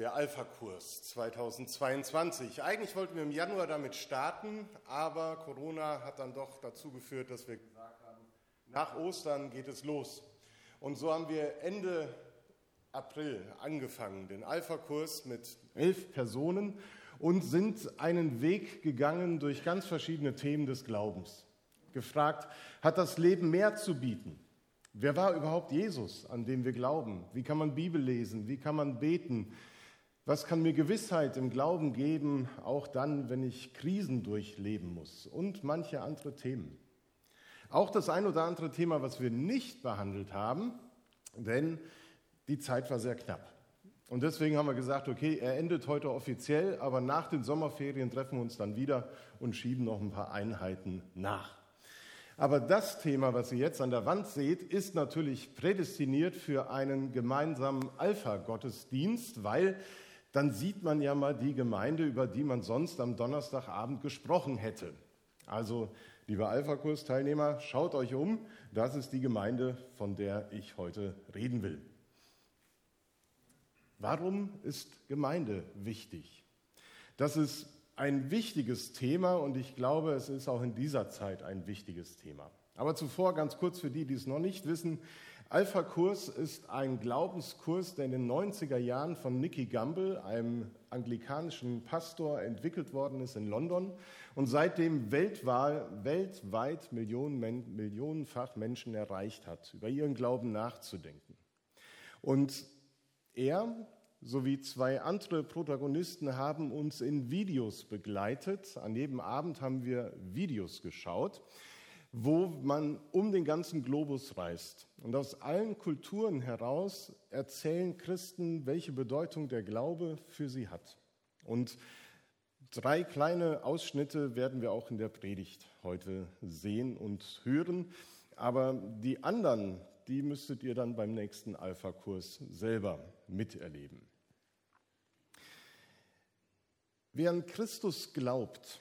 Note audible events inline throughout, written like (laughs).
der Alpha-Kurs 2022. Eigentlich wollten wir im Januar damit starten, aber Corona hat dann doch dazu geführt, dass wir gesagt haben, nach Ostern geht es los. Und so haben wir Ende April angefangen, den Alpha-Kurs mit elf Personen und sind einen Weg gegangen durch ganz verschiedene Themen des Glaubens. Gefragt, hat das Leben mehr zu bieten? Wer war überhaupt Jesus, an dem wir glauben? Wie kann man Bibel lesen? Wie kann man beten? Was kann mir Gewissheit im Glauben geben, auch dann, wenn ich Krisen durchleben muss? Und manche andere Themen. Auch das ein oder andere Thema, was wir nicht behandelt haben, denn die Zeit war sehr knapp. Und deswegen haben wir gesagt, okay, er endet heute offiziell, aber nach den Sommerferien treffen wir uns dann wieder und schieben noch ein paar Einheiten nach. Aber das Thema, was ihr jetzt an der Wand seht, ist natürlich prädestiniert für einen gemeinsamen Alpha-Gottesdienst, weil dann sieht man ja mal die Gemeinde, über die man sonst am Donnerstagabend gesprochen hätte. Also, liebe Alpha-Kurs-Teilnehmer, schaut euch um, das ist die Gemeinde, von der ich heute reden will. Warum ist Gemeinde wichtig? Das ist ein wichtiges Thema und ich glaube, es ist auch in dieser Zeit ein wichtiges Thema. Aber zuvor ganz kurz für die, die es noch nicht wissen. Alpha-Kurs ist ein Glaubenskurs, der in den 90er Jahren von Nicky Gamble, einem anglikanischen Pastor, entwickelt worden ist in London und seitdem weltweit, Millionen, millionenfach Menschen erreicht hat, über ihren Glauben nachzudenken. Und er sowie zwei andere Protagonisten haben uns in Videos begleitet. An jedem Abend haben wir Videos geschaut, wo man um den ganzen Globus reist. Und aus allen Kulturen heraus erzählen Christen, welche Bedeutung der Glaube für sie hat. Und drei kleine Ausschnitte werden wir auch in der Predigt heute sehen und hören. Aber die anderen die müsstet ihr dann beim nächsten Alpha-Kurs selber miterleben. Wer an Christus glaubt,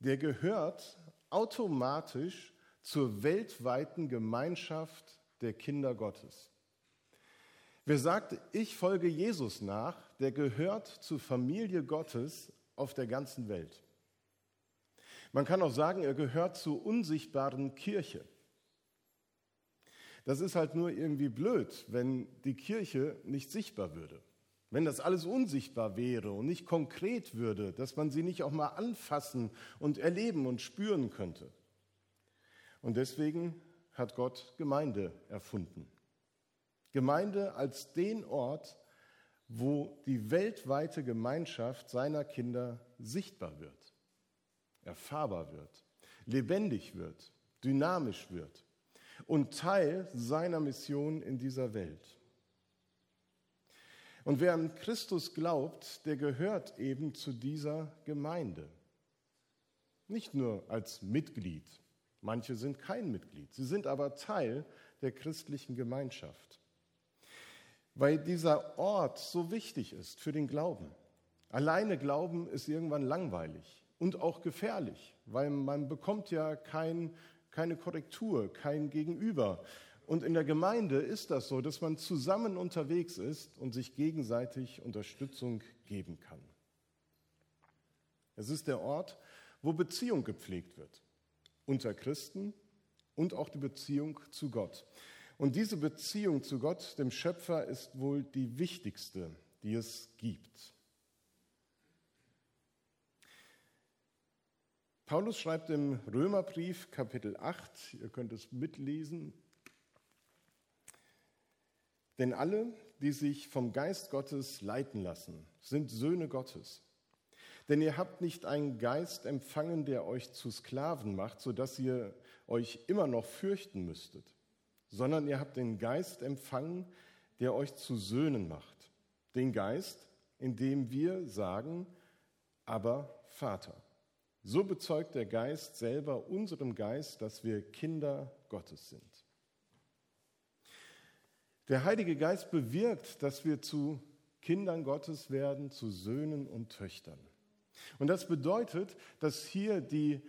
der gehört automatisch zur weltweiten Gemeinschaft der Kinder Gottes. Wer sagt, ich folge Jesus nach, der gehört zur Familie Gottes auf der ganzen Welt. Man kann auch sagen, er gehört zur unsichtbaren Kirche. Das ist halt nur irgendwie blöd, wenn die Kirche nicht sichtbar würde. Wenn das alles unsichtbar wäre und nicht konkret würde, dass man sie nicht auch mal anfassen und erleben und spüren könnte. Und deswegen hat Gott Gemeinde erfunden. Gemeinde als den Ort, wo die weltweite Gemeinschaft seiner Kinder sichtbar wird, erfahrbar wird, lebendig wird, dynamisch wird und Teil seiner Mission in dieser Welt. Und wer an Christus glaubt, der gehört eben zu dieser Gemeinde. Nicht nur als Mitglied. Manche sind kein Mitglied. Sie sind aber Teil der christlichen Gemeinschaft. Weil dieser Ort so wichtig ist für den Glauben. Alleine Glauben ist irgendwann langweilig und auch gefährlich, weil man bekommt ja kein keine Korrektur, kein Gegenüber. Und in der Gemeinde ist das so, dass man zusammen unterwegs ist und sich gegenseitig Unterstützung geben kann. Es ist der Ort, wo Beziehung gepflegt wird unter Christen und auch die Beziehung zu Gott. Und diese Beziehung zu Gott, dem Schöpfer, ist wohl die wichtigste, die es gibt. Paulus schreibt im Römerbrief Kapitel 8, ihr könnt es mitlesen, denn alle, die sich vom Geist Gottes leiten lassen, sind Söhne Gottes. Denn ihr habt nicht einen Geist empfangen, der euch zu Sklaven macht, sodass ihr euch immer noch fürchten müsstet, sondern ihr habt den Geist empfangen, der euch zu Söhnen macht. Den Geist, in dem wir sagen, aber Vater. So bezeugt der Geist selber unserem Geist, dass wir Kinder Gottes sind. Der Heilige Geist bewirkt, dass wir zu Kindern Gottes werden, zu Söhnen und Töchtern. Und das bedeutet, dass hier die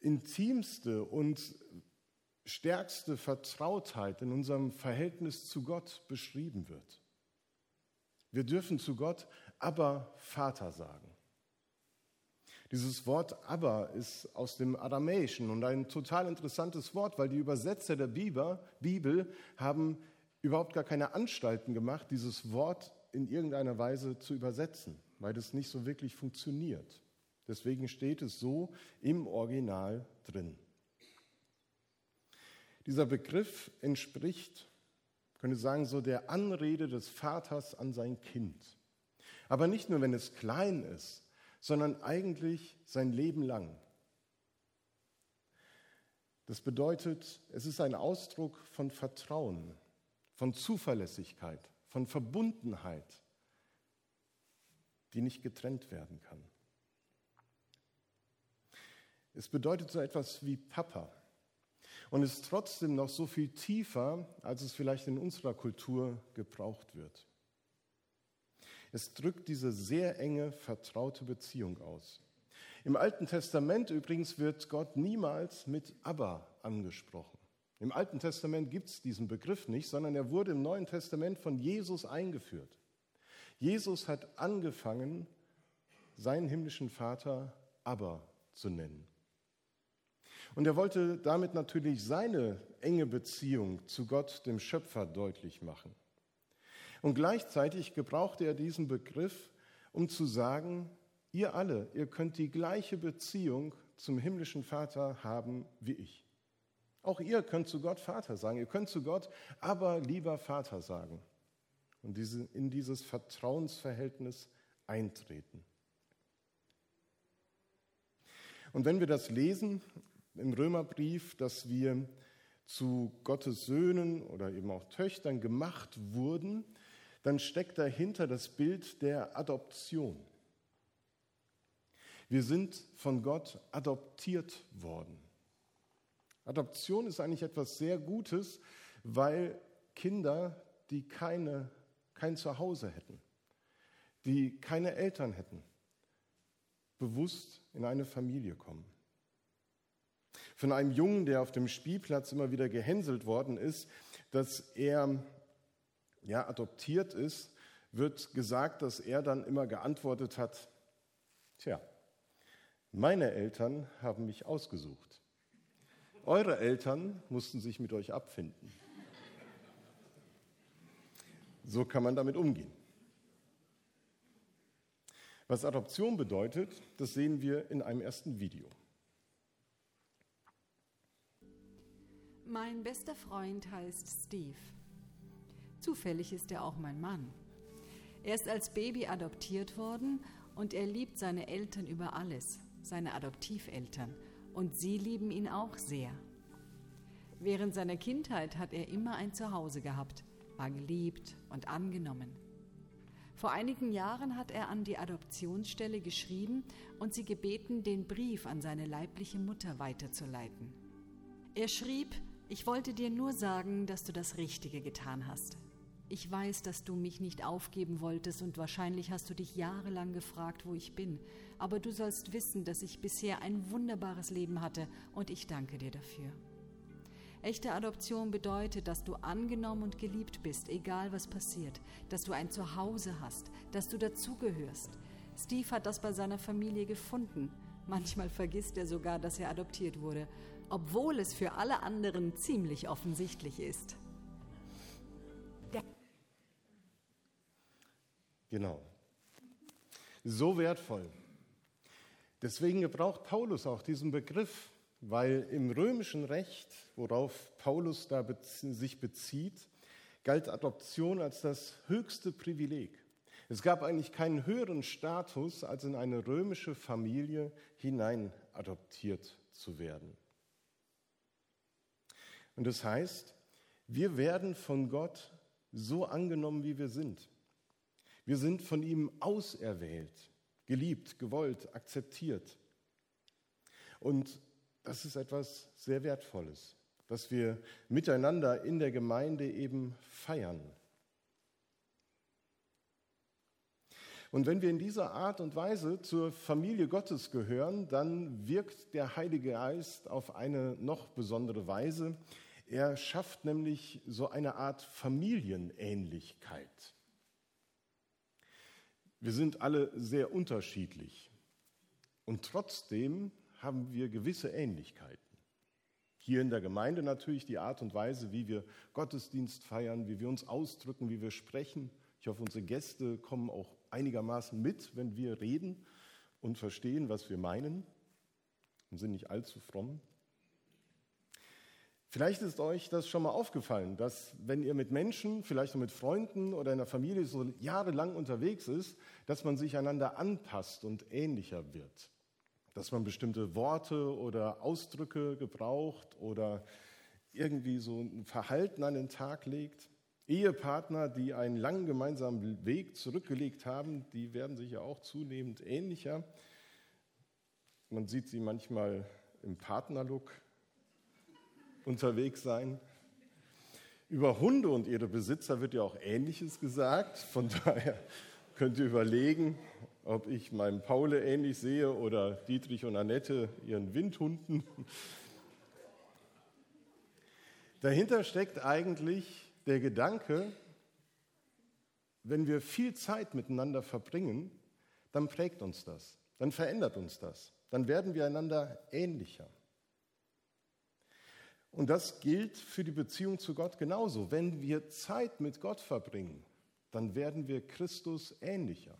intimste und stärkste Vertrautheit in unserem Verhältnis zu Gott beschrieben wird. Wir dürfen zu Gott aber Vater sagen. Dieses Wort aber ist aus dem Aramäischen und ein total interessantes Wort, weil die Übersetzer der Bibel haben überhaupt gar keine Anstalten gemacht, dieses Wort in irgendeiner Weise zu übersetzen, weil das nicht so wirklich funktioniert. Deswegen steht es so im Original drin. Dieser Begriff entspricht, könnte sagen, so der Anrede des Vaters an sein Kind. Aber nicht nur, wenn es klein ist, sondern eigentlich sein Leben lang. Das bedeutet, es ist ein Ausdruck von Vertrauen, von Zuverlässigkeit, von Verbundenheit, die nicht getrennt werden kann. Es bedeutet so etwas wie Papa und ist trotzdem noch so viel tiefer, als es vielleicht in unserer Kultur gebraucht wird. Es drückt diese sehr enge, vertraute Beziehung aus. Im Alten Testament übrigens wird Gott niemals mit Abba angesprochen. Im Alten Testament gibt es diesen Begriff nicht, sondern er wurde im Neuen Testament von Jesus eingeführt. Jesus hat angefangen, seinen himmlischen Vater Abba zu nennen. Und er wollte damit natürlich seine enge Beziehung zu Gott, dem Schöpfer, deutlich machen. Und gleichzeitig gebrauchte er diesen Begriff, um zu sagen, ihr alle, ihr könnt die gleiche Beziehung zum himmlischen Vater haben wie ich. Auch ihr könnt zu Gott Vater sagen, ihr könnt zu Gott aber lieber Vater sagen und in dieses Vertrauensverhältnis eintreten. Und wenn wir das lesen im Römerbrief, dass wir zu Gottes Söhnen oder eben auch Töchtern gemacht wurden, dann steckt dahinter das Bild der Adoption. Wir sind von Gott adoptiert worden. Adoption ist eigentlich etwas sehr Gutes, weil Kinder, die keine, kein Zuhause hätten, die keine Eltern hätten, bewusst in eine Familie kommen. Von einem Jungen, der auf dem Spielplatz immer wieder gehänselt worden ist, dass er ja, adoptiert ist, wird gesagt, dass er dann immer geantwortet hat, tja, meine Eltern haben mich ausgesucht. Eure Eltern mussten sich mit euch abfinden. So kann man damit umgehen. Was Adoption bedeutet, das sehen wir in einem ersten Video. Mein bester Freund heißt Steve. Zufällig ist er auch mein Mann. Er ist als Baby adoptiert worden und er liebt seine Eltern über alles, seine Adoptiveltern, und sie lieben ihn auch sehr. Während seiner Kindheit hat er immer ein Zuhause gehabt, war geliebt und angenommen. Vor einigen Jahren hat er an die Adoptionsstelle geschrieben und sie gebeten, den Brief an seine leibliche Mutter weiterzuleiten. Er schrieb, ich wollte dir nur sagen, dass du das Richtige getan hast. Ich weiß, dass du mich nicht aufgeben wolltest und wahrscheinlich hast du dich jahrelang gefragt, wo ich bin, aber du sollst wissen, dass ich bisher ein wunderbares Leben hatte und ich danke dir dafür. Echte Adoption bedeutet, dass du angenommen und geliebt bist, egal was passiert, dass du ein Zuhause hast, dass du dazugehörst. Steve hat das bei seiner Familie gefunden. Manchmal vergisst er sogar, dass er adoptiert wurde, obwohl es für alle anderen ziemlich offensichtlich ist. Genau. So wertvoll. Deswegen gebraucht Paulus auch diesen Begriff, weil im römischen Recht, worauf Paulus da sich bezieht, galt Adoption als das höchste Privileg. Es gab eigentlich keinen höheren Status, als in eine römische Familie hinein adoptiert zu werden. Und das heißt, wir werden von Gott so angenommen, wie wir sind. Wir sind von ihm auserwählt, geliebt, gewollt, akzeptiert. Und das ist etwas sehr Wertvolles, dass wir miteinander in der Gemeinde eben feiern. Und wenn wir in dieser Art und Weise zur Familie Gottes gehören, dann wirkt der Heilige Geist auf eine noch besondere Weise. Er schafft nämlich so eine Art Familienähnlichkeit. Wir sind alle sehr unterschiedlich und trotzdem haben wir gewisse Ähnlichkeiten. Hier in der Gemeinde natürlich die Art und Weise, wie wir Gottesdienst feiern, wie wir uns ausdrücken, wie wir sprechen. Ich hoffe, unsere Gäste kommen auch einigermaßen mit, wenn wir reden und verstehen, was wir meinen und sind nicht allzu fromm. Vielleicht ist euch das schon mal aufgefallen, dass wenn ihr mit Menschen, vielleicht auch mit Freunden oder in der Familie so jahrelang unterwegs ist, dass man sich einander anpasst und ähnlicher wird. Dass man bestimmte Worte oder Ausdrücke gebraucht oder irgendwie so ein Verhalten an den Tag legt. Ehepartner, die einen langen gemeinsamen Weg zurückgelegt haben, die werden sich ja auch zunehmend ähnlicher. Man sieht sie manchmal im Partnerlook unterwegs sein. Über Hunde und ihre Besitzer wird ja auch Ähnliches gesagt. Von (laughs) daher könnt ihr überlegen, ob ich meinem Paule ähnlich sehe oder Dietrich und Annette ihren Windhunden. Dahinter steckt eigentlich der Gedanke, wenn wir viel Zeit miteinander verbringen, dann prägt uns das, dann verändert uns das dann werden wir einander ähnlicher. Und das gilt für die Beziehung zu Gott genauso. Wenn wir Zeit mit Gott verbringen, dann werden wir Christus ähnlicher.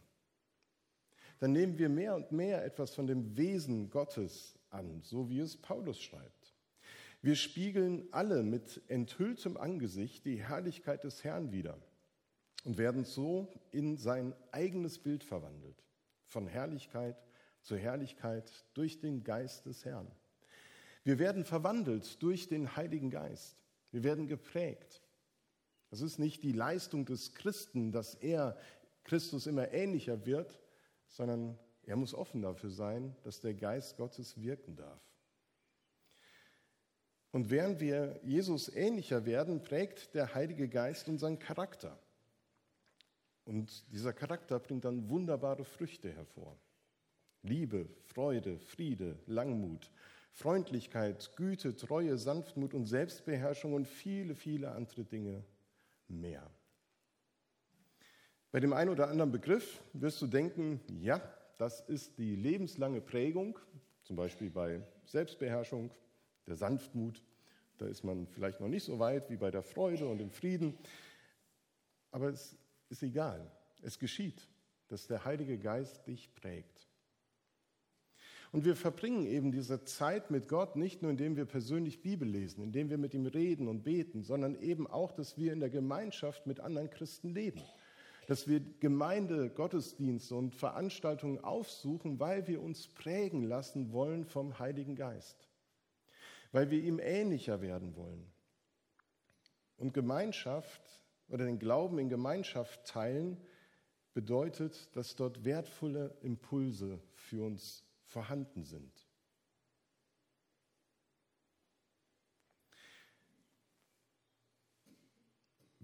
Dann nehmen wir mehr und mehr etwas von dem Wesen Gottes an, so wie es Paulus schreibt. Wir spiegeln alle mit enthülltem Angesicht die Herrlichkeit des Herrn wider und werden so in sein eigenes Bild verwandelt, von Herrlichkeit zur Herrlichkeit durch den Geist des Herrn. Wir werden verwandelt durch den Heiligen Geist. Wir werden geprägt. Das ist nicht die Leistung des Christen, dass er Christus immer ähnlicher wird, sondern er muss offen dafür sein, dass der Geist Gottes wirken darf. Und während wir Jesus ähnlicher werden, prägt der Heilige Geist unseren Charakter. Und dieser Charakter bringt dann wunderbare Früchte hervor. Liebe, Freude, Friede, Langmut, Freundlichkeit, Güte, Treue, Sanftmut und Selbstbeherrschung und viele, viele andere Dinge mehr. Bei dem einen oder anderen Begriff wirst du denken, ja, das ist die lebenslange Prägung, zum Beispiel bei Selbstbeherrschung, der Sanftmut. Da ist man vielleicht noch nicht so weit wie bei der Freude und dem Frieden. Aber es ist egal. Es geschieht, dass der Heilige Geist dich prägt. Und wir verbringen eben diese Zeit mit Gott nicht nur, indem wir persönlich Bibel lesen, indem wir mit ihm reden und beten, sondern eben auch, dass wir in der Gemeinschaft mit anderen Christen leben. Dass wir Gemeinde, Gottesdienste und Veranstaltungen aufsuchen, weil wir uns prägen lassen wollen vom Heiligen Geist. Weil wir ihm ähnlicher werden wollen. Und Gemeinschaft oder den Glauben in Gemeinschaft teilen bedeutet, dass dort wertvolle Impulse für uns vorhanden sind.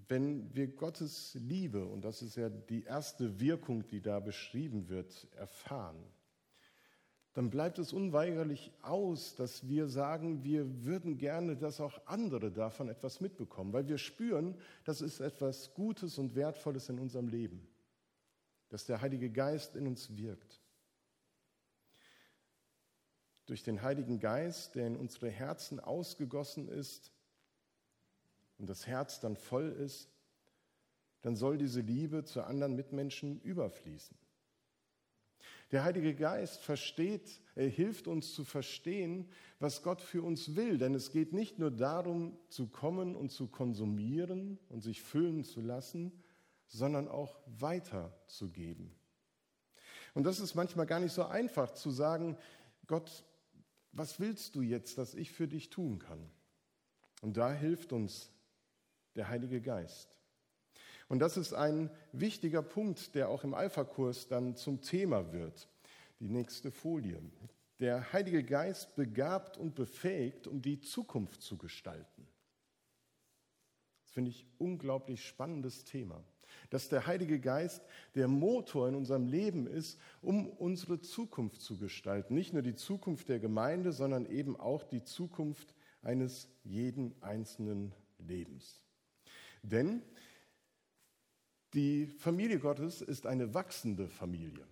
Wenn wir Gottes Liebe, und das ist ja die erste Wirkung, die da beschrieben wird, erfahren, dann bleibt es unweigerlich aus, dass wir sagen, wir würden gerne, dass auch andere davon etwas mitbekommen, weil wir spüren, das ist etwas Gutes und Wertvolles in unserem Leben, dass der Heilige Geist in uns wirkt durch den Heiligen Geist, der in unsere Herzen ausgegossen ist und das Herz dann voll ist, dann soll diese Liebe zu anderen Mitmenschen überfließen. Der Heilige Geist versteht, er hilft uns zu verstehen, was Gott für uns will, denn es geht nicht nur darum, zu kommen und zu konsumieren und sich füllen zu lassen, sondern auch weiterzugeben. Und das ist manchmal gar nicht so einfach zu sagen, Gott, was willst du jetzt, dass ich für dich tun kann? Und da hilft uns der Heilige Geist. Und das ist ein wichtiger Punkt, der auch im Alpha-Kurs dann zum Thema wird. Die nächste Folie. Der Heilige Geist begabt und befähigt, um die Zukunft zu gestalten. Das finde ich unglaublich spannendes Thema dass der Heilige Geist der Motor in unserem Leben ist, um unsere Zukunft zu gestalten. Nicht nur die Zukunft der Gemeinde, sondern eben auch die Zukunft eines jeden einzelnen Lebens. Denn Die Familie Gottes ist eine wachsende Familie.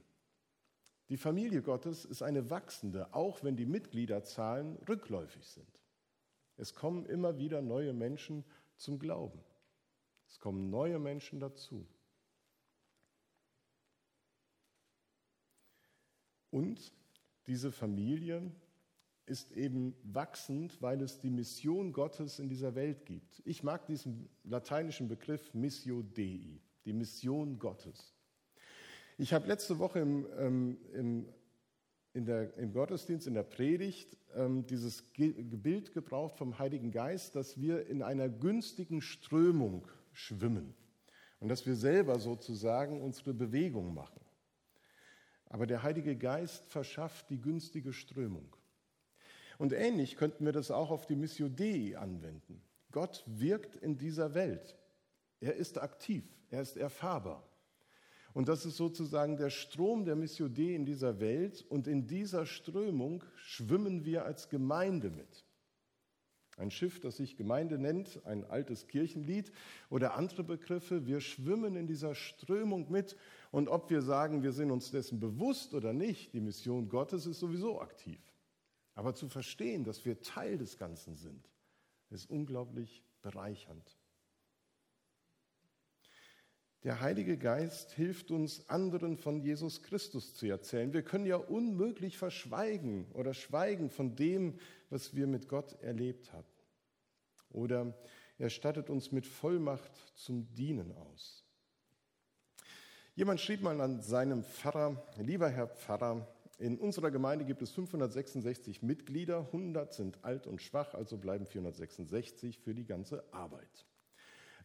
Die Familie Gottes ist eine wachsende, auch wenn die Mitgliederzahlen rückläufig sind. Es kommen immer wieder neue Menschen zum Glauben. Es kommen neue Menschen dazu. Und diese Familie ist eben wachsend, weil es die Mission Gottes in dieser Welt gibt. Ich mag diesen lateinischen Begriff Missio Dei, die Mission Gottes. Ich habe letzte Woche im, ähm, im, in der, im Gottesdienst, in der Predigt, ähm, dieses Bild gebraucht vom Heiligen Geist, dass wir in einer günstigen Strömung schwimmen und dass wir selber sozusagen unsere Bewegung machen. Aber der Heilige Geist verschafft die günstige Strömung. Und ähnlich könnten wir das auch auf die Missio Dei anwenden. Gott wirkt in dieser Welt. Er ist aktiv, er ist erfahrbar. Und das ist sozusagen der Strom der Missio Dei in dieser Welt. Und in dieser Strömung schwimmen wir als Gemeinde mit. Ein Schiff, das sich Gemeinde nennt, ein altes Kirchenlied oder andere Begriffe. Wir schwimmen in dieser Strömung mit. Und ob wir sagen, wir sind uns dessen bewusst oder nicht, die Mission Gottes ist sowieso aktiv. Aber zu verstehen, dass wir Teil des Ganzen sind, ist unglaublich bereichernd. Der Heilige Geist hilft uns, anderen von Jesus Christus zu erzählen. Wir können ja unmöglich verschweigen oder schweigen von dem, was wir mit Gott erlebt haben. Oder er stattet uns mit Vollmacht zum Dienen aus. Jemand schrieb mal an seinem Pfarrer, lieber Herr Pfarrer, in unserer Gemeinde gibt es 566 Mitglieder, 100 sind alt und schwach, also bleiben 466 für die ganze Arbeit.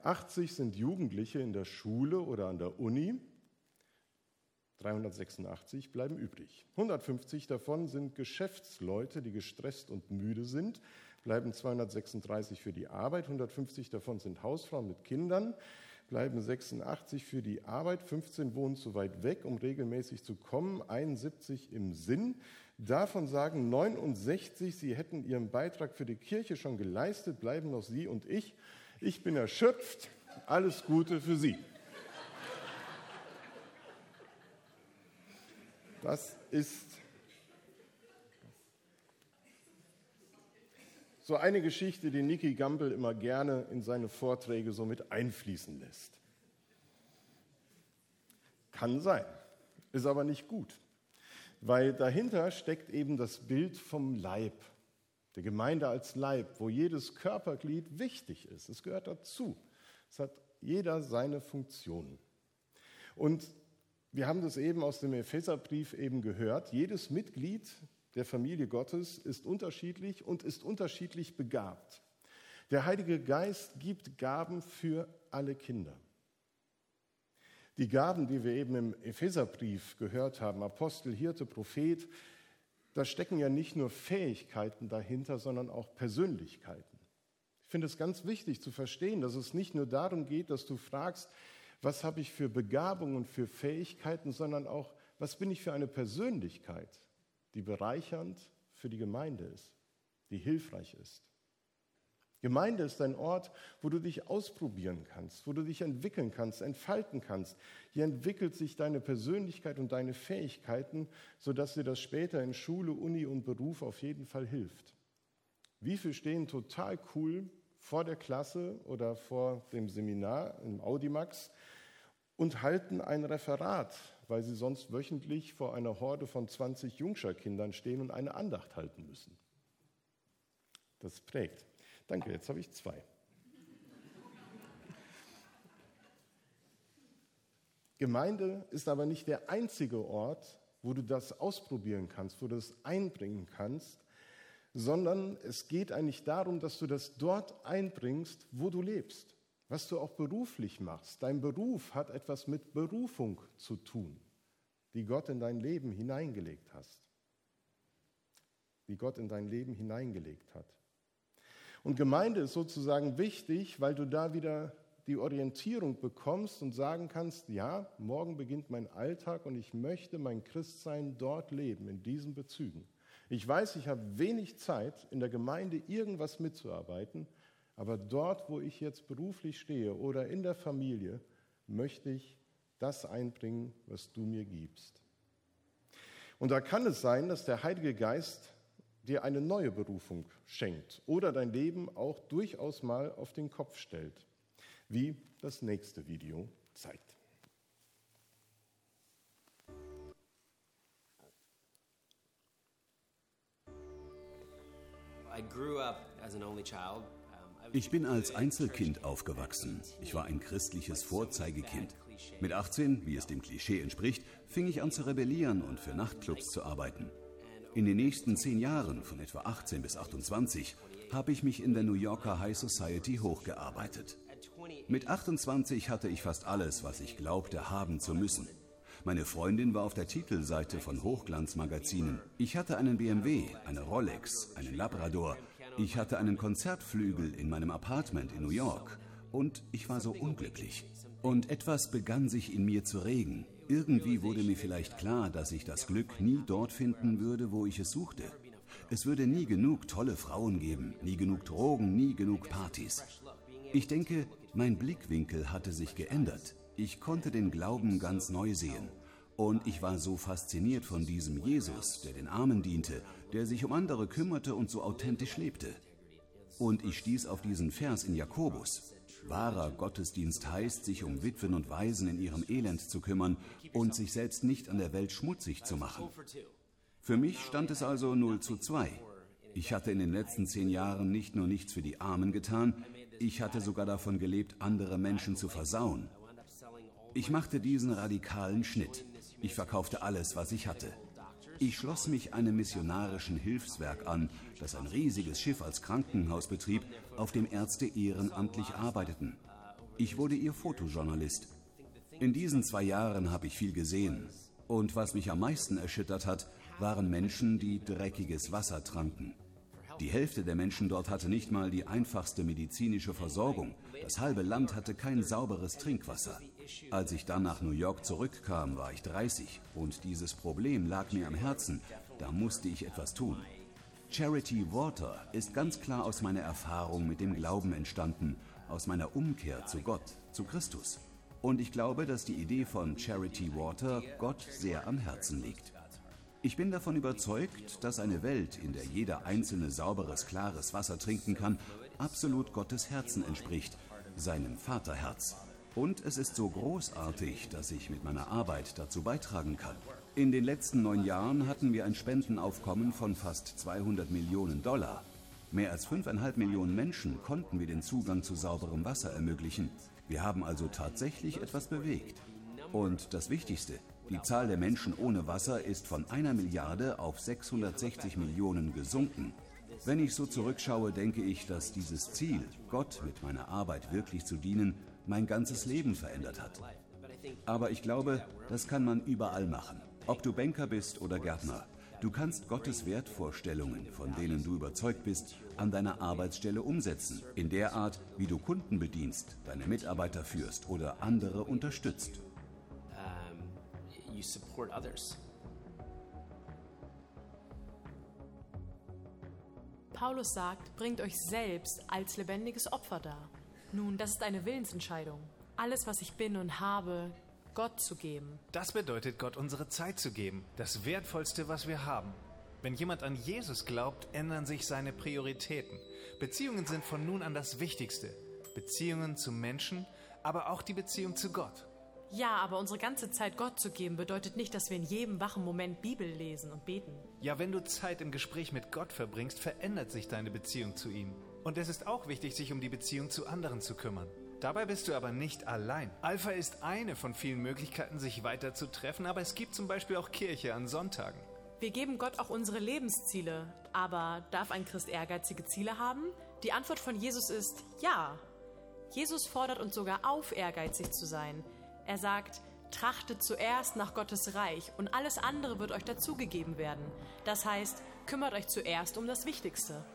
80 sind Jugendliche in der Schule oder an der Uni, 386 bleiben übrig. 150 davon sind Geschäftsleute, die gestresst und müde sind, bleiben 236 für die Arbeit, 150 davon sind Hausfrauen mit Kindern, bleiben 86 für die Arbeit, 15 wohnen zu weit weg, um regelmäßig zu kommen, 71 im Sinn. Davon sagen 69, sie hätten ihren Beitrag für die Kirche schon geleistet, bleiben noch Sie und ich. Ich bin erschöpft. Alles Gute für Sie. Das ist so eine Geschichte, die Nicky Gamble immer gerne in seine Vorträge so mit einfließen lässt. Kann sein, ist aber nicht gut, weil dahinter steckt eben das Bild vom Leib, der Gemeinde als Leib, wo jedes Körperglied wichtig ist. Es gehört dazu. Es hat jeder seine Funktion. Und wir haben das eben aus dem Epheserbrief eben gehört. Jedes Mitglied der Familie Gottes ist unterschiedlich und ist unterschiedlich begabt. Der Heilige Geist gibt Gaben für alle Kinder. Die Gaben, die wir eben im Epheserbrief gehört haben, Apostel, Hirte, Prophet, da stecken ja nicht nur Fähigkeiten dahinter, sondern auch Persönlichkeiten. Ich finde es ganz wichtig zu verstehen, dass es nicht nur darum geht, dass du fragst, was habe ich für Begabungen und für Fähigkeiten, sondern auch, was bin ich für eine Persönlichkeit? die bereichernd für die Gemeinde ist, die hilfreich ist. Gemeinde ist ein Ort, wo du dich ausprobieren kannst, wo du dich entwickeln kannst, entfalten kannst. Hier entwickelt sich deine Persönlichkeit und deine Fähigkeiten, sodass dir das später in Schule, Uni und Beruf auf jeden Fall hilft. Wie viele stehen total cool vor der Klasse oder vor dem Seminar im Audimax und halten ein Referat weil sie sonst wöchentlich vor einer Horde von 20 Jungscherkindern stehen und eine Andacht halten müssen. Das prägt. Danke, jetzt habe ich zwei. Gemeinde ist aber nicht der einzige Ort, wo du das ausprobieren kannst, wo du das einbringen kannst, sondern es geht eigentlich darum, dass du das dort einbringst, wo du lebst was du auch beruflich machst. Dein Beruf hat etwas mit Berufung zu tun, die Gott in dein Leben hineingelegt hast. Die Gott in dein Leben hineingelegt hat. Und Gemeinde ist sozusagen wichtig, weil du da wieder die Orientierung bekommst und sagen kannst, ja, morgen beginnt mein Alltag und ich möchte mein Christsein dort leben, in diesen Bezügen. Ich weiß, ich habe wenig Zeit, in der Gemeinde irgendwas mitzuarbeiten, aber dort, wo ich jetzt beruflich stehe oder in der Familie, möchte ich das einbringen, was du mir gibst. Und da kann es sein, dass der Heilige Geist dir eine neue Berufung schenkt oder dein Leben auch durchaus mal auf den Kopf stellt, wie das nächste Video zeigt. Ich bin als Einzelkind aufgewachsen. Ich war ein christliches Vorzeigekind. Mit 18, wie es dem Klischee entspricht, fing ich an zu rebellieren und für Nachtclubs zu arbeiten. In den nächsten zehn Jahren, von etwa 18 bis 28, habe ich mich in der New Yorker High Society hochgearbeitet. Mit 28 hatte ich fast alles, was ich glaubte haben zu müssen. Meine Freundin war auf der Titelseite von Hochglanzmagazinen. Ich hatte einen BMW, eine Rolex, einen Labrador. Ich hatte einen Konzertflügel in meinem Apartment in New York. Und ich war so unglücklich. Und etwas begann sich in mir zu regen. Irgendwie wurde mir vielleicht klar, dass ich das Glück nie dort finden würde, wo ich es suchte. Es würde nie genug tolle Frauen geben, nie genug Drogen, nie genug Partys. Ich denke, mein Blickwinkel hatte sich geändert. Ich konnte den Glauben ganz neu sehen. Und ich war so fasziniert von diesem Jesus, der den Armen diente, der sich um andere kümmerte und so authentisch lebte. Und ich stieß auf diesen Vers in Jakobus. Wahrer Gottesdienst heißt, sich um Witwen und Waisen in ihrem Elend zu kümmern und sich selbst nicht an der Welt schmutzig zu machen. Für mich stand es also 0 zu 2. Ich hatte in den letzten zehn Jahren nicht nur nichts für die Armen getan, ich hatte sogar davon gelebt, andere Menschen zu versauen. Ich machte diesen radikalen Schnitt. Ich verkaufte alles, was ich hatte. Ich schloss mich einem missionarischen Hilfswerk an, das ein riesiges Schiff als Krankenhaus betrieb, auf dem Ärzte ehrenamtlich arbeiteten. Ich wurde ihr Fotojournalist. In diesen zwei Jahren habe ich viel gesehen. Und was mich am meisten erschüttert hat, waren Menschen, die dreckiges Wasser tranken. Die Hälfte der Menschen dort hatte nicht mal die einfachste medizinische Versorgung. Das halbe Land hatte kein sauberes Trinkwasser. Als ich dann nach New York zurückkam, war ich 30 und dieses Problem lag mir am Herzen. Da musste ich etwas tun. Charity Water ist ganz klar aus meiner Erfahrung mit dem Glauben entstanden, aus meiner Umkehr zu Gott, zu Christus. Und ich glaube, dass die Idee von Charity Water Gott sehr am Herzen liegt. Ich bin davon überzeugt, dass eine Welt, in der jeder Einzelne sauberes, klares Wasser trinken kann, absolut Gottes Herzen entspricht, seinem Vaterherz. Und es ist so großartig, dass ich mit meiner Arbeit dazu beitragen kann. In den letzten neun Jahren hatten wir ein Spendenaufkommen von fast 200 Millionen Dollar. Mehr als fünfeinhalb Millionen Menschen konnten wir den Zugang zu sauberem Wasser ermöglichen. Wir haben also tatsächlich etwas bewegt. Und das Wichtigste, die Zahl der Menschen ohne Wasser ist von einer Milliarde auf 660 Millionen gesunken. Wenn ich so zurückschaue, denke ich, dass dieses Ziel, Gott mit meiner Arbeit wirklich zu dienen, mein ganzes Leben verändert hat. Aber ich glaube, das kann man überall machen. Ob du Banker bist oder Gärtner. Du kannst Gottes Wertvorstellungen, von denen du überzeugt bist, an deiner Arbeitsstelle umsetzen, in der Art, wie du Kunden bedienst, deine Mitarbeiter führst oder andere unterstützt. Paulus sagt, bringt euch selbst als lebendiges Opfer dar. Nun, das ist eine Willensentscheidung. Alles, was ich bin und habe, Gott zu geben. Das bedeutet, Gott unsere Zeit zu geben. Das Wertvollste, was wir haben. Wenn jemand an Jesus glaubt, ändern sich seine Prioritäten. Beziehungen sind von nun an das Wichtigste. Beziehungen zu Menschen, aber auch die Beziehung zu Gott. Ja, aber unsere ganze Zeit Gott zu geben, bedeutet nicht, dass wir in jedem wachen Moment Bibel lesen und beten. Ja, wenn du Zeit im Gespräch mit Gott verbringst, verändert sich deine Beziehung zu ihm. Und es ist auch wichtig, sich um die Beziehung zu anderen zu kümmern. Dabei bist du aber nicht allein. Alpha ist eine von vielen Möglichkeiten, sich weiter zu treffen, aber es gibt zum Beispiel auch Kirche an Sonntagen. Wir geben Gott auch unsere Lebensziele. Aber darf ein Christ ehrgeizige Ziele haben? Die Antwort von Jesus ist ja. Jesus fordert uns sogar auf, ehrgeizig zu sein. Er sagt, trachtet zuerst nach Gottes Reich und alles andere wird euch dazugegeben werden. Das heißt, kümmert euch zuerst um das Wichtigste.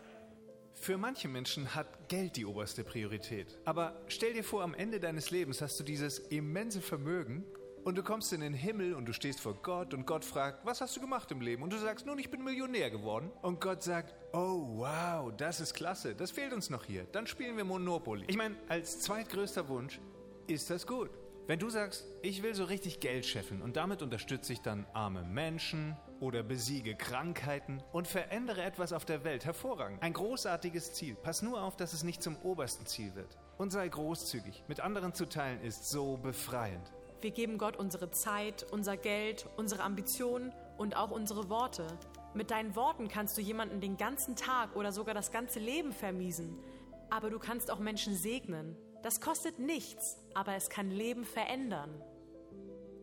Für manche Menschen hat Geld die oberste Priorität. Aber stell dir vor, am Ende deines Lebens hast du dieses immense Vermögen und du kommst in den Himmel und du stehst vor Gott und Gott fragt, was hast du gemacht im Leben? Und du sagst, nun, ich bin Millionär geworden. Und Gott sagt, oh wow, das ist klasse, das fehlt uns noch hier. Dann spielen wir Monopoly. Ich meine, als zweitgrößter Wunsch ist das gut. Wenn du sagst, ich will so richtig Geld scheffeln und damit unterstütze ich dann arme Menschen oder besiege Krankheiten und verändere etwas auf der Welt, hervorragend. Ein großartiges Ziel. Pass nur auf, dass es nicht zum obersten Ziel wird. Und sei großzügig. Mit anderen zu teilen ist so befreiend. Wir geben Gott unsere Zeit, unser Geld, unsere Ambitionen und auch unsere Worte. Mit deinen Worten kannst du jemanden den ganzen Tag oder sogar das ganze Leben vermiesen. Aber du kannst auch Menschen segnen. Das kostet nichts, aber es kann Leben verändern.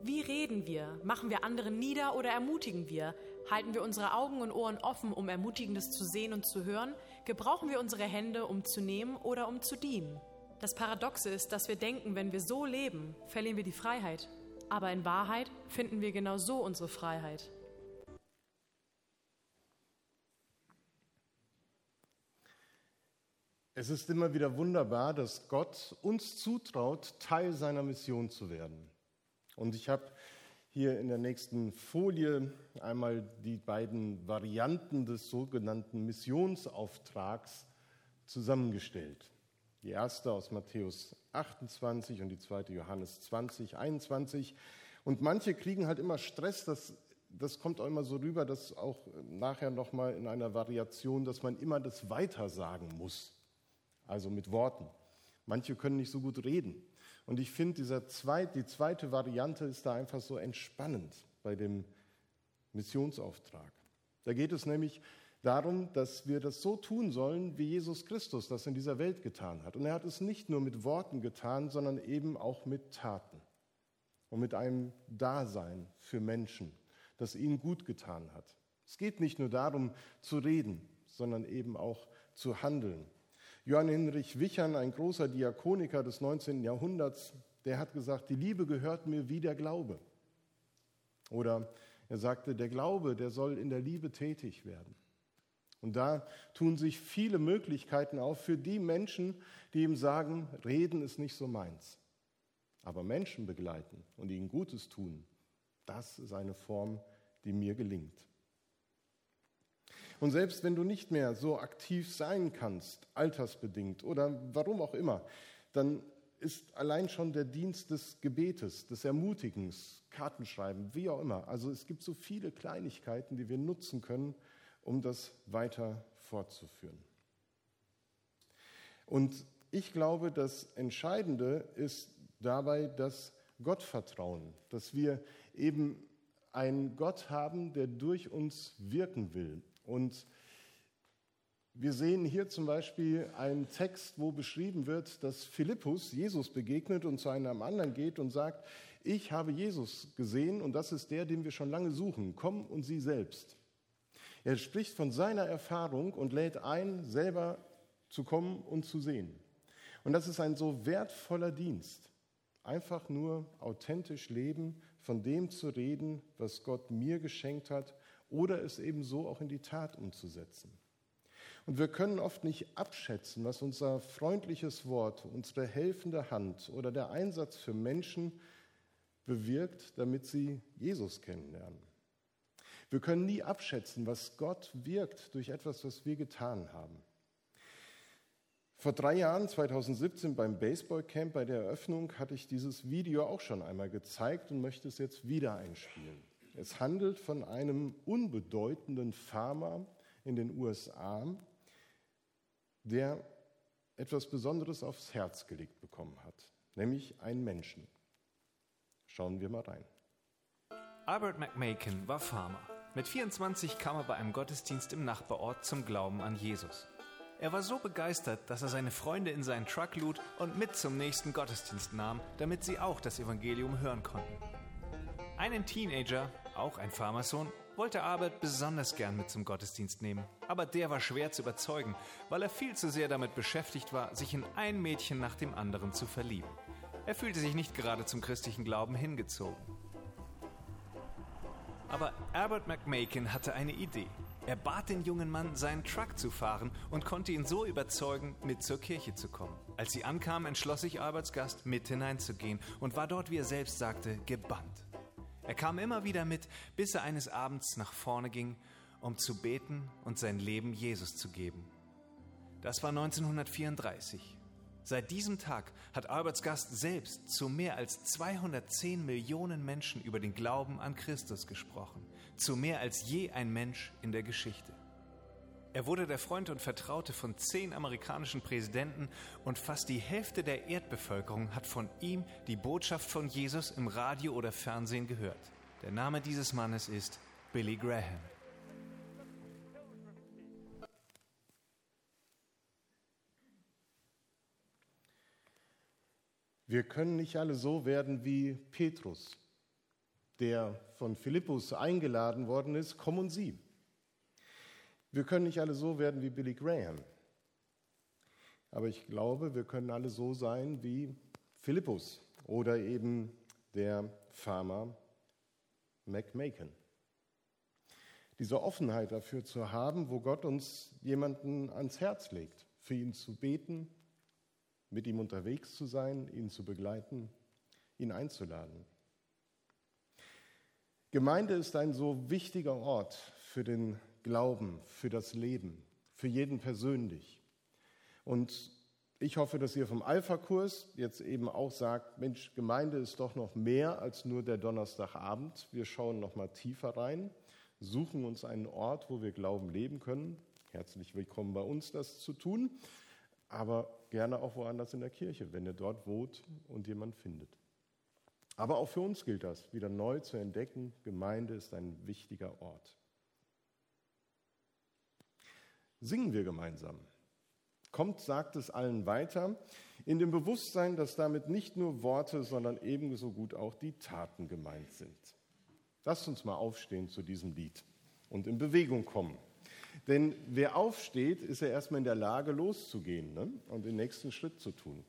Wie reden wir? Machen wir andere nieder oder ermutigen wir? Halten wir unsere Augen und Ohren offen, um Ermutigendes zu sehen und zu hören? Gebrauchen wir unsere Hände, um zu nehmen oder um zu dienen? Das Paradoxe ist, dass wir denken, wenn wir so leben, verlieren wir die Freiheit. Aber in Wahrheit finden wir genau so unsere Freiheit. Es ist immer wieder wunderbar, dass Gott uns zutraut, Teil seiner Mission zu werden. Und ich habe hier in der nächsten Folie einmal die beiden Varianten des sogenannten Missionsauftrags zusammengestellt. Die erste aus Matthäus 28 und die zweite Johannes 20, 21. Und manche kriegen halt immer Stress, das, das kommt auch immer so rüber, dass auch nachher nochmal in einer Variation, dass man immer das Weitersagen muss also mit Worten. Manche können nicht so gut reden. Und ich finde, zweit, die zweite Variante ist da einfach so entspannend bei dem Missionsauftrag. Da geht es nämlich darum, dass wir das so tun sollen, wie Jesus Christus das in dieser Welt getan hat. Und er hat es nicht nur mit Worten getan, sondern eben auch mit Taten und mit einem Dasein für Menschen, das ihnen gut getan hat. Es geht nicht nur darum zu reden, sondern eben auch zu handeln Johann Hinrich Wichern, ein großer Diakoniker des 19. Jahrhunderts, der hat gesagt, die Liebe gehört mir wie der Glaube. Oder er sagte, der Glaube, der soll in der Liebe tätig werden. Und da tun sich viele Möglichkeiten auf für die Menschen, die ihm sagen, reden ist nicht so meins. Aber Menschen begleiten und ihnen Gutes tun, das ist eine Form, die mir gelingt. Und selbst wenn du nicht mehr so aktiv sein kannst, altersbedingt oder warum auch immer, dann ist allein schon der Dienst des Gebetes, des Ermutigens, Kartenschreiben, wie auch immer. Also es gibt so viele Kleinigkeiten, die wir nutzen können, um das weiter fortzuführen. Und ich glaube, das Entscheidende ist dabei das Gottvertrauen, dass wir eben einen Gott haben, der durch uns wirken will, und wir sehen hier zum Beispiel einen Text, wo beschrieben wird, dass Philippus Jesus begegnet und zu einem anderen geht und sagt, ich habe Jesus gesehen und das ist der, den wir schon lange suchen. Komm und sieh selbst. Er spricht von seiner Erfahrung und lädt ein, selber zu kommen und zu sehen. Und das ist ein so wertvoller Dienst. Einfach nur authentisch leben, von dem zu reden, was Gott mir geschenkt hat oder es eben so auch in die Tat umzusetzen. Und wir können oft nicht abschätzen, was unser freundliches Wort, unsere helfende Hand oder der Einsatz für Menschen bewirkt, damit sie Jesus kennenlernen. Wir können nie abschätzen, was Gott wirkt durch etwas, was wir getan haben. Vor drei Jahren, 2017, beim Baseballcamp bei der Eröffnung, hatte ich dieses Video auch schon einmal gezeigt und möchte es jetzt wieder einspielen. Es handelt von einem unbedeutenden Farmer in den USA, der etwas Besonderes aufs Herz gelegt bekommen hat, nämlich einen Menschen. Schauen wir mal rein. Albert McMakin war Farmer. Mit 24 kam er bei einem Gottesdienst im Nachbarort zum Glauben an Jesus. Er war so begeistert, dass er seine Freunde in seinen Truck lud und mit zum nächsten Gottesdienst nahm, damit sie auch das Evangelium hören konnten. Einen Teenager, auch ein Pharmasohn, wollte Albert besonders gern mit zum Gottesdienst nehmen. Aber der war schwer zu überzeugen, weil er viel zu sehr damit beschäftigt war, sich in ein Mädchen nach dem anderen zu verlieben. Er fühlte sich nicht gerade zum christlichen Glauben hingezogen. Aber Albert McMakin hatte eine Idee. Er bat den jungen Mann, seinen Truck zu fahren und konnte ihn so überzeugen, mit zur Kirche zu kommen. Als sie ankamen, entschloss sich Alberts Gast, mit hineinzugehen und war dort, wie er selbst sagte, gebannt. Er kam immer wieder mit, bis er eines Abends nach vorne ging, um zu beten und sein Leben Jesus zu geben. Das war 1934. Seit diesem Tag hat Alberts Gast selbst zu mehr als 210 Millionen Menschen über den Glauben an Christus gesprochen, zu mehr als je ein Mensch in der Geschichte. Er wurde der Freund und Vertraute von zehn amerikanischen Präsidenten und fast die Hälfte der Erdbevölkerung hat von ihm die Botschaft von Jesus im Radio oder Fernsehen gehört. Der Name dieses Mannes ist Billy Graham. Wir können nicht alle so werden wie Petrus, der von Philippus eingeladen worden ist, komm und sieh. Wir können nicht alle so werden wie Billy Graham. Aber ich glaube, wir können alle so sein wie Philippus oder eben der Farmer McMaken. Diese Offenheit dafür zu haben, wo Gott uns jemanden ans Herz legt, für ihn zu beten, mit ihm unterwegs zu sein, ihn zu begleiten, ihn einzuladen. Gemeinde ist ein so wichtiger Ort für den Glauben, für das Leben, für jeden persönlich. Und ich hoffe, dass ihr vom Alpha-Kurs jetzt eben auch sagt, Mensch, Gemeinde ist doch noch mehr als nur der Donnerstagabend. Wir schauen noch mal tiefer rein, suchen uns einen Ort, wo wir Glauben leben können. Herzlich willkommen bei uns, das zu tun, aber gerne auch woanders in der Kirche, wenn ihr dort wohnt und jemand findet. Aber auch für uns gilt das, wieder neu zu entdecken, Gemeinde ist ein wichtiger Ort. Singen wir gemeinsam. Kommt, sagt es allen weiter, in dem Bewusstsein, dass damit nicht nur Worte, sondern ebenso gut auch die Taten gemeint sind. Lasst uns mal aufstehen zu diesem Lied und in Bewegung kommen. Denn wer aufsteht, ist ja erstmal in der Lage, loszugehen ne? und den nächsten Schritt zu tun.